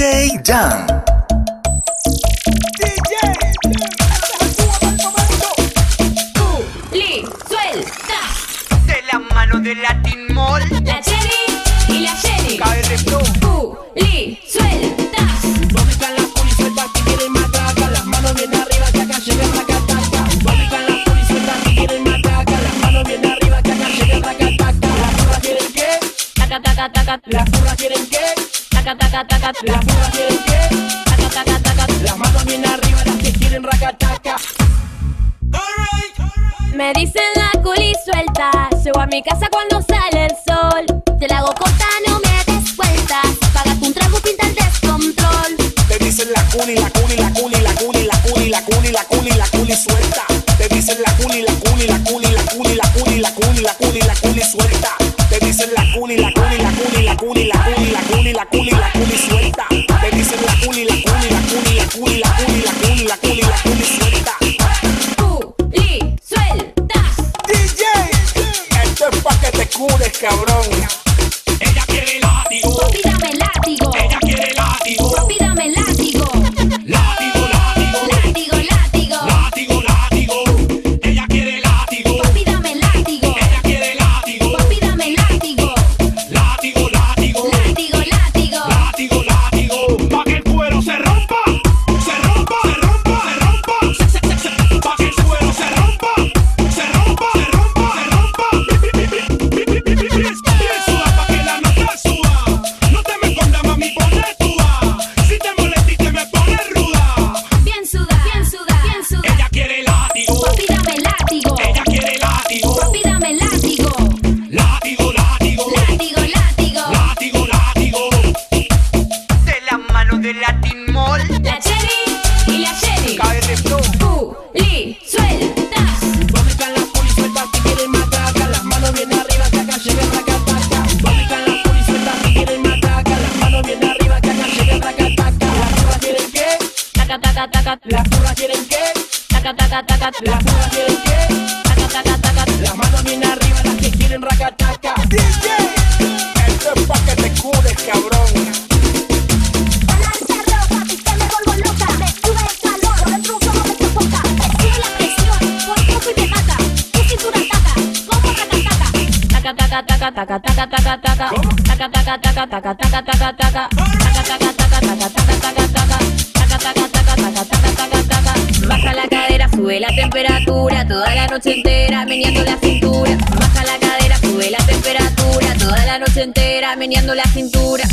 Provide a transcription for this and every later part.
DJ Jan. Li, suelta. De la mano de Latin Mall. La Jenny y la Jenny. Flow. Uh, Li, suelta. ¿Dónde están las polisueltas que quieren matraca? Las manos bien arriba que acá llega el racataca. ¿Dónde están las polisueltas que quieren matraca? Las manos bien arriba que acá llega el racataca. ¿Las furras quieren qué? Taca, taca, taca. ¿Las furras quieren? Taca, taca, taca. ¿Las furras quieren qué? Taca, taca, taca. Las manos bien arriba las que quieren racataca. Me dicen la culi suelta. Llego a mi casa cuando sale el sol. Te la hago corta, no me des vueltas. Págate un trago, pinta el descontrol. Te dicen la culi, la culi, la culi, la culi, la culi, la culi, la culi, la culi suelta. Te dicen la culi, la culi, la culi, la culi, la culi, la culi, la culi, la culi suelta. Te dicen la culi, la culi, la culi, la culi, la culi, la culi, la taca, taca, taca, taca, taca, taca. Taca, taca, taca, taca, taca. Baja la cadera, sube la temperatura toda la noche entera, meneando la cintura. Baja la cadera, sube la temperatura toda la noche entera, meneando la cintura.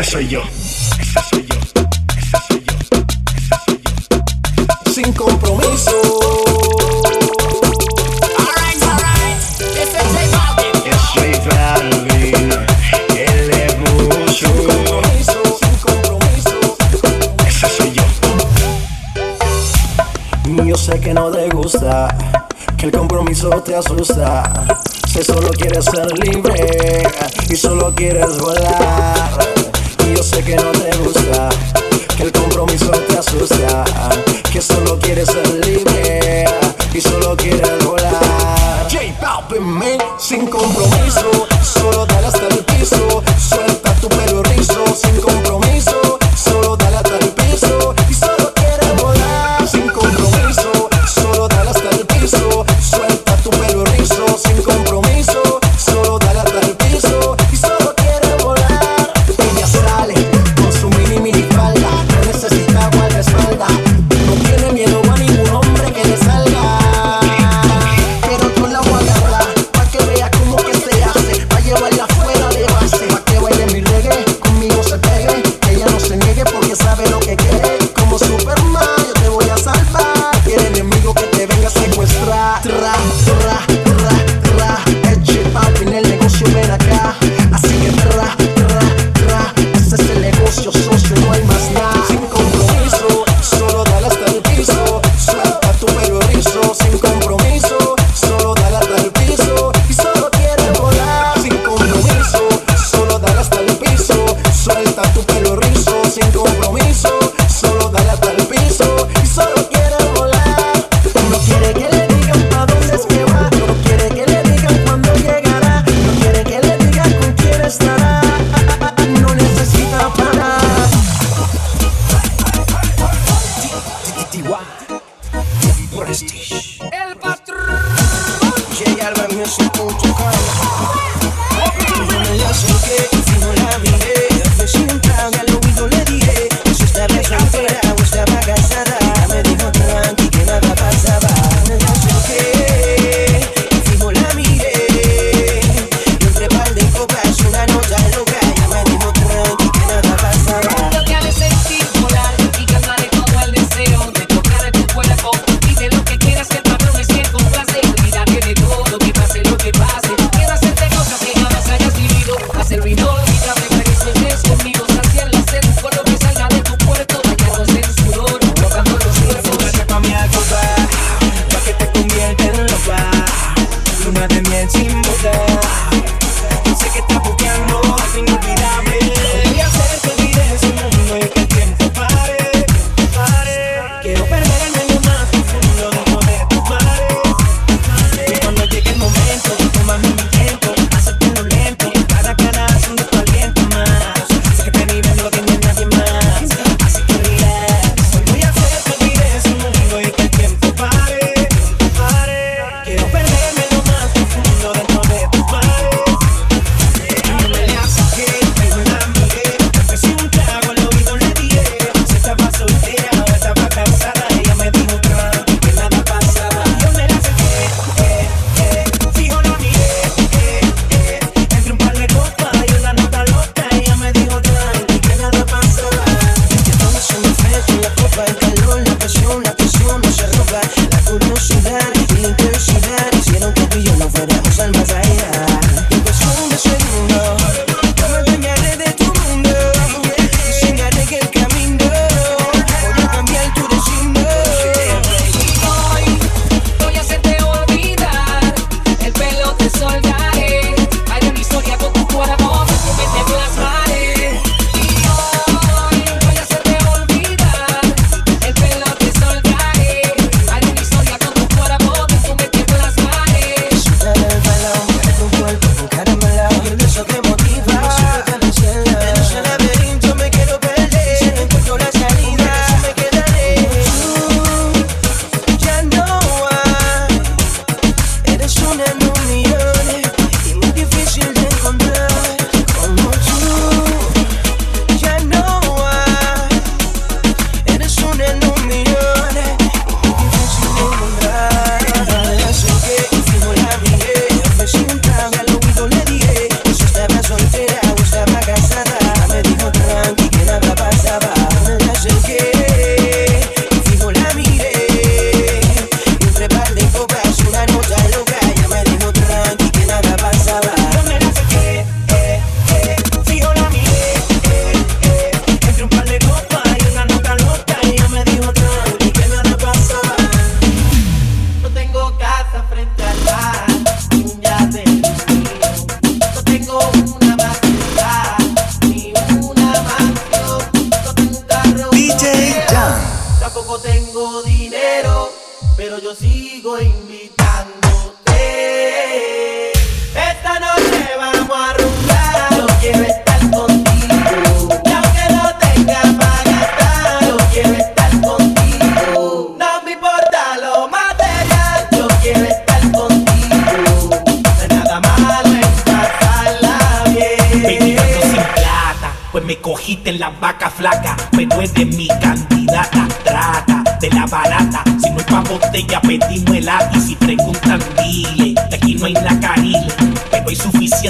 Ese soy yo. Ese soy yo. Ese soy yo. Sin compromiso. Alright, alright. This is Balvin. Yo soy Balvin. Él. Sin compromiso, sin compromiso. Ese soy yo. Yo sé que no te gusta. Que el compromiso te asusta. Que solo quieres ser libre y solo quieres volar que no te gusta, que el compromiso te asusta, que solo quieres ser libre y solo quieres volar. J Balvin, sin compromiso.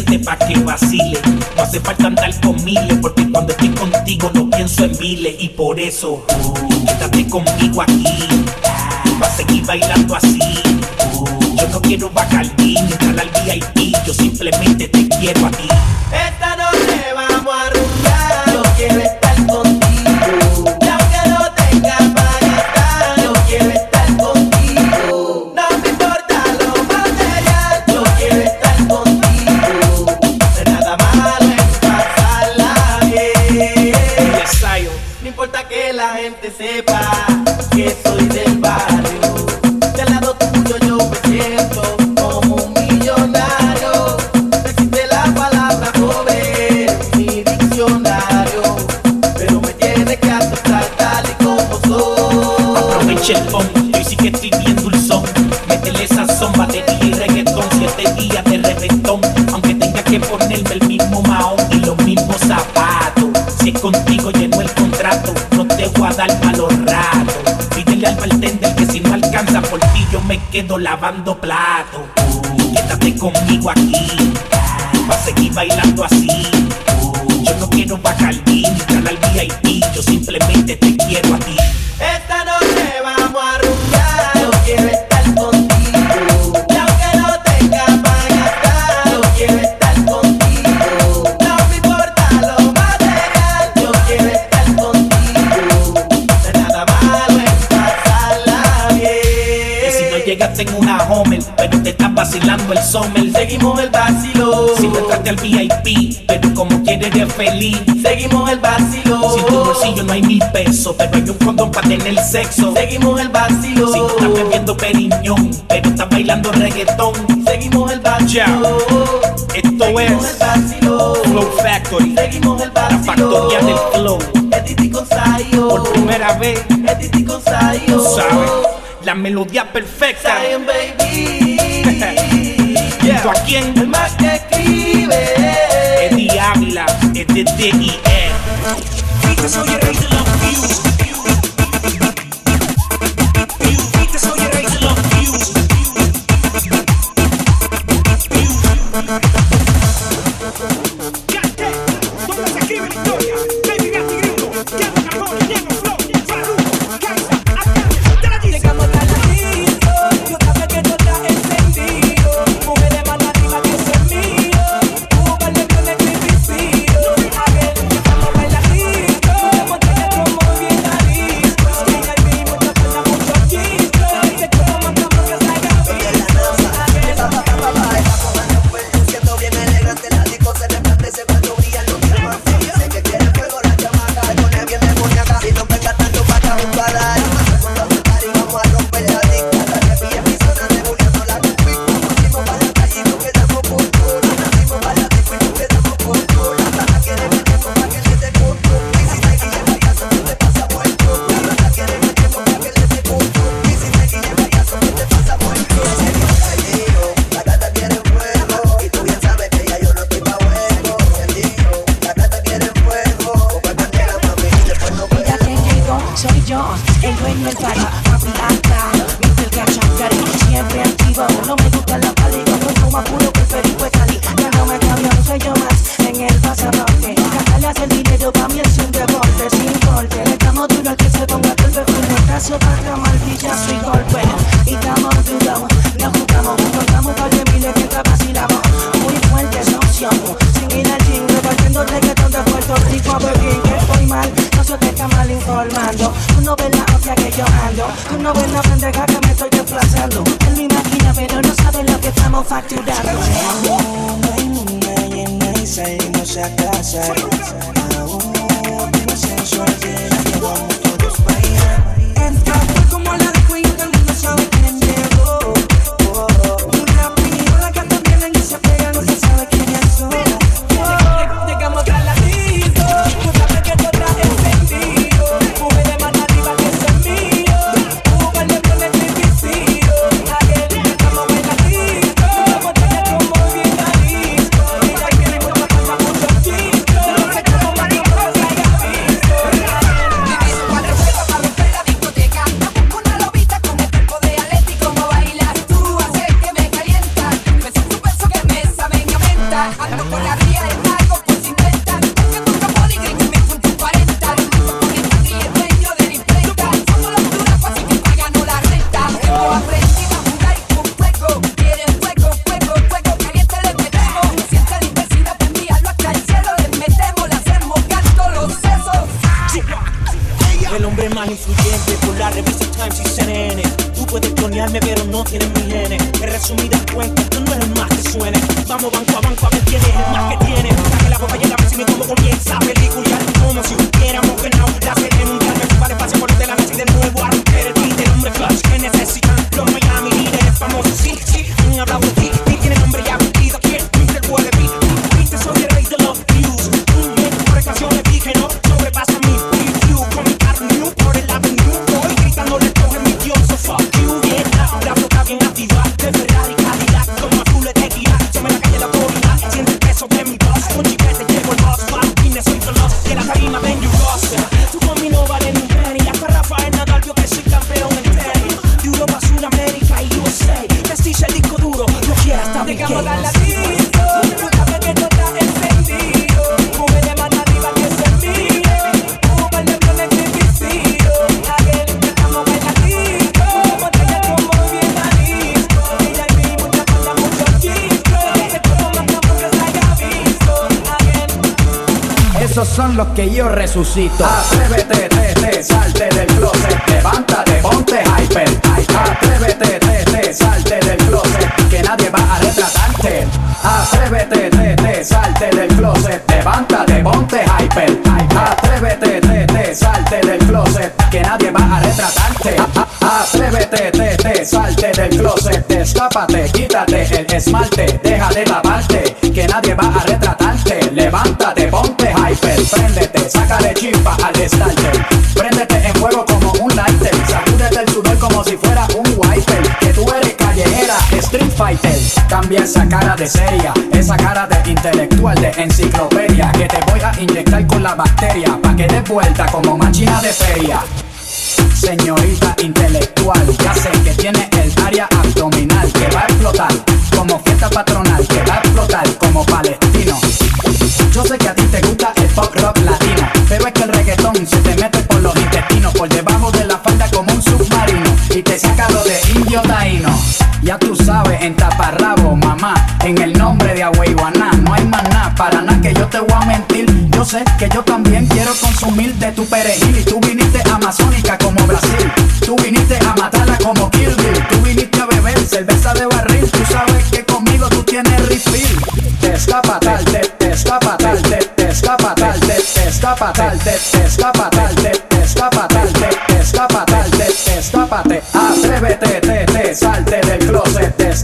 Pa' que vacile. No hace falta andar con miles, porque cuando estoy contigo no pienso en miles, y por eso, uh, quédate conmigo aquí, va a seguir bailando así. Yo no quiero bacardín, entrar al VIP, yo simplemente te quiero a ti. Esta que estoy bien dulzón. Métele de día y reggaetón, siete días de reventón. Aunque tenga que ponerme el mismo maón y los mismos zapatos. Si es contigo lleno el contrato, no te voy a dar malos ratos. Pídele al bartender que si no alcanza por ti, yo me quedo lavando platos. Uh, quédate conmigo aquí, va a seguir bailando así. Yo no quiero bacardín, al VIP, pero como quieres eres feliz. Seguimos el vacilo. Si tu bolsillo no hay mil pesos, pero hay un condón para tener sexo. Seguimos el vacilo. Si no estás bebiendo periñón, pero estás bailando reggaetón. Seguimos el vacilo. Esto Seguimos es el vacilo. Flow Factory, Seguimos el la vacilo. factoría del flow. Con Sayo. Por primera vez, Sayo. tú sabes, la melodía perfecta. Zion, baby. ¿Junto a quién? El más que escribe. Eddie Ávila, es de D.I.E. Viste, soy el rey de views. me para acá. Dice el cachacari, siempre activo. No me gusta la padre, yo consumo más puro que el perico de Cali. Ya no me cambio, no soy yo más en el pasaporte. Cantarle el dinero para mí es un deporte sin corte. Le damos duro que se ponga torpe, un mortazo, paja, martillazo y golpe. Y estamos duros, nos jugamos, contamos par de miles que vacilamos. Muy fuerte esa opción, sin ir al Volviendo reggaetón de Puerto Rico a Berlín Que estoy mal, no soy que está mal informando Tú no ves la hostia que yo ando. Tú no ves la pendeja que me estoy desplazando. Él me imagina pero no sabe lo que estamos facturando. Aún hay luna llena y salimos a casa Aún resumidas cuentas, tú no eres más que suene. Vamos banco a banco a ver quién es el más que tiene. Saque la boca y el me como comienza a pelicular. Como si hubiéramos ganado la serie mundial. Me el pase por el de la noche y de nuevo a romper el beat. El hombre clutch que necesitan los Miami líderes famosos. Sí, sí, han hablado de ti. Son los que yo resucito. Atrévete, te, te, salte del closet. Levántate, ponte hyper. Atrévete, te, te, salte del closet. Que nadie va a retratarte. Atrévete, te, te, salte del closet. Levántate, ponte hyper. Atrévete, te, te, salte del closet. Que nadie va a retratarte. A- a- Atrévete, te, te, salte del closet. Destápate, quítate el esmalte. Deja de lavarte. Que nadie va a retratarte. Levántate, ponte hyper. Préndete, sácale chispa al starter. Street fighter. Cambia esa cara de seria, esa cara de intelectual de enciclopedia. Que te voy a inyectar con la bacteria. Pa' que des vuelta como máquina de feria. Señorita intelectual, ya sé que tiene el área abdominal que va a explotar como fiesta patronal, que va a explotar como palestino. Yo sé que a ti te gusta el pop rock latino, pero es que el reggaetón se te mete por los intestinos, por debajo de la falda como un submarino y te saca lo en taparrabo, mamá, en el nombre de Agüeyuaná, no hay nada, para nada que yo te voy a mentir. Yo sé que yo también quiero consumir de tu perejil y tú viniste amazónica como Brasil, tú viniste a matarla como Kill Bill, tú viniste a beber cerveza de barril, tú sabes que conmigo tú tienes refill. Te, destápate, te, destápate, te, destápate, te, destápate, te, destápate, te,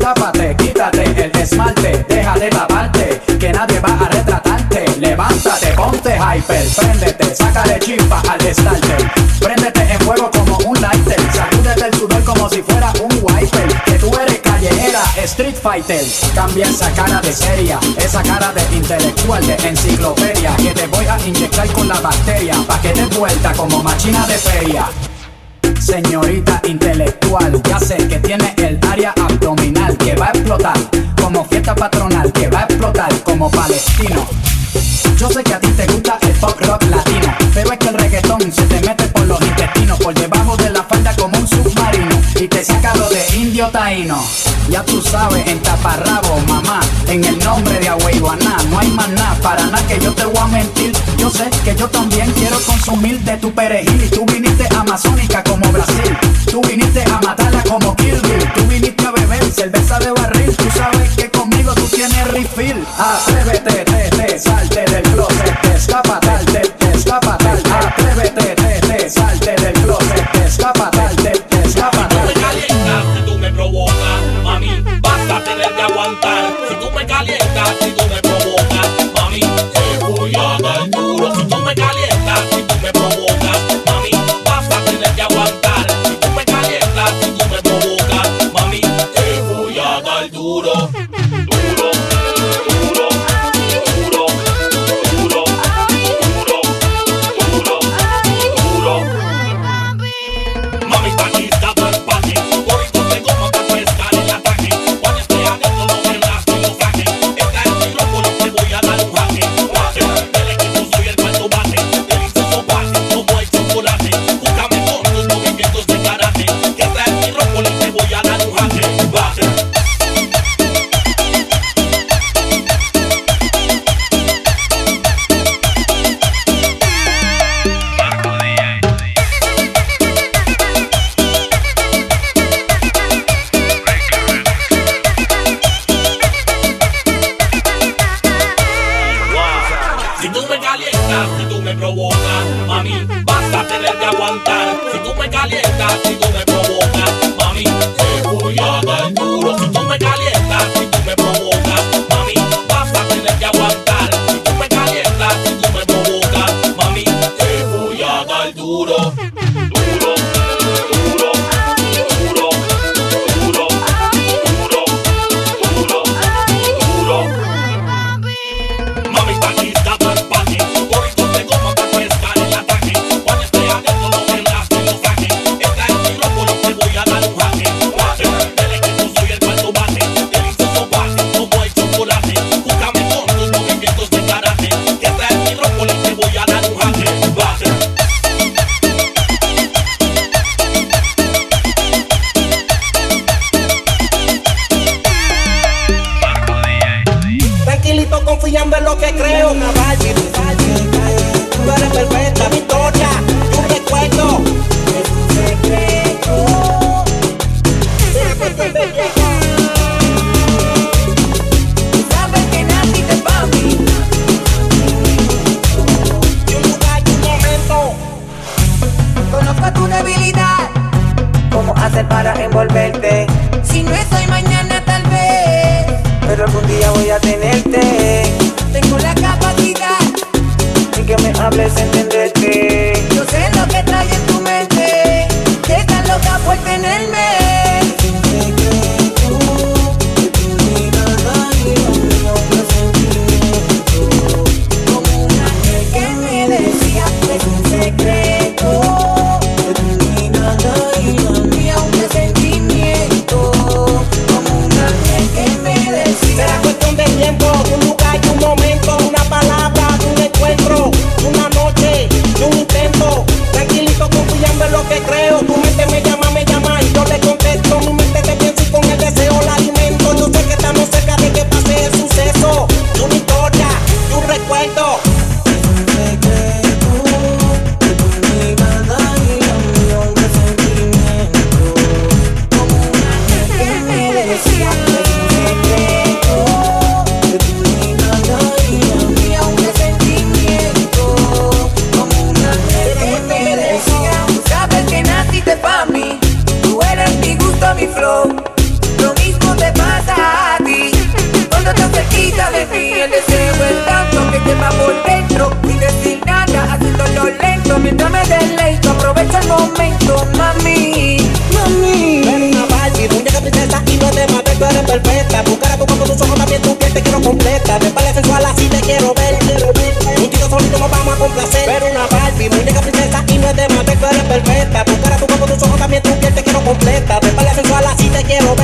destápate, quítate el esmalte, deja de lavarte, que nadie va a retratarte. Levántate, ponte hyper, préndete, sácale chispa al starter. Préndete en fuego como un lighter, sacúdete el sudor como si fuera un wiper. Que tú eres callejera, street fighter. Cambia esa cara de seria, esa cara de intelectual, de enciclopedia. Que te voy a inyectar con la bacteria, pa' que te vuelta como máquina de feria. Señorita intelectual, ya sé que tiene el área abdominal va a explotar como fiesta patronal, que va a explotar como palestino. Yo sé que a ti te gusta el pop rock latino, pero es que el reggaetón se te mete por los intestinos, por debajo de la falda como un submarino y te saca lo de indio taíno. Ya tú sabes, en taparrabo, mamá, en el nombre de Agüeyuaná, no hay más nada, para nada que yo te voy a mentir. Yo sé que yo también quiero consumir de tu perejil y tú viniste amazónica como Brasil, tú viniste a envolverte? Completa. Parece sensual, así te quiero ver.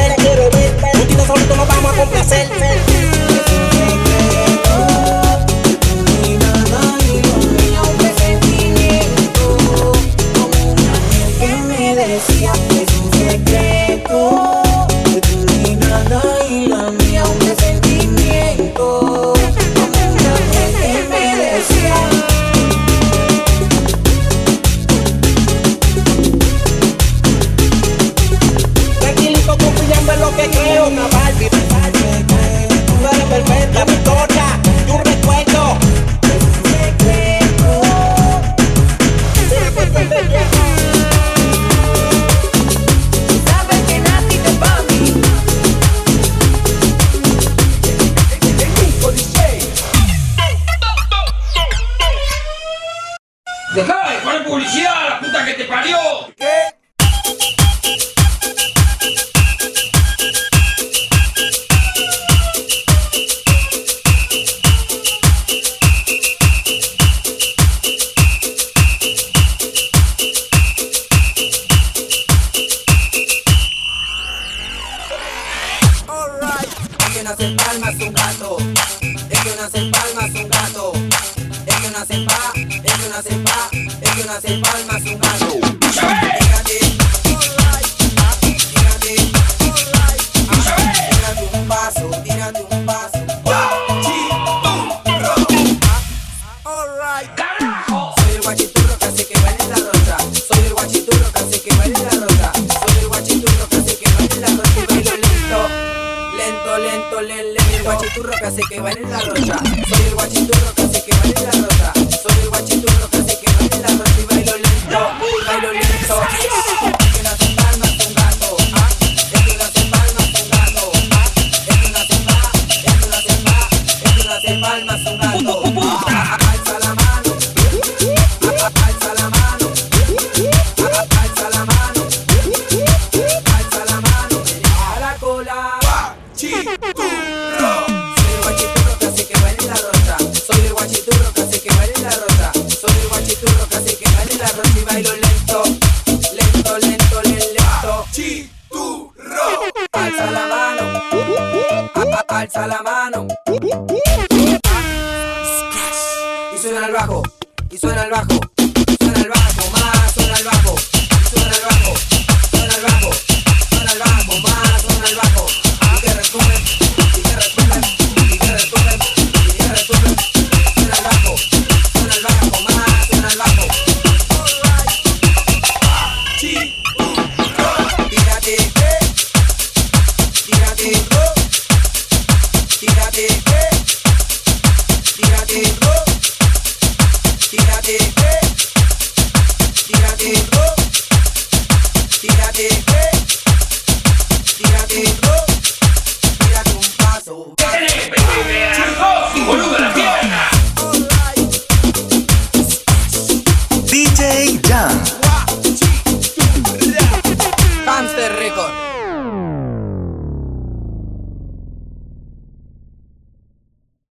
¡Dejá de poner publicidad, a la puta que te parió! ¿Qué? palmas. lento, lento, el guachiturro que hace que baile la rosa. Soy el guachiturro que hace que baile la rosa. Soy el guachiturro que hace que baile la rosa y bailo lento, bailo lento. Palmas un gato.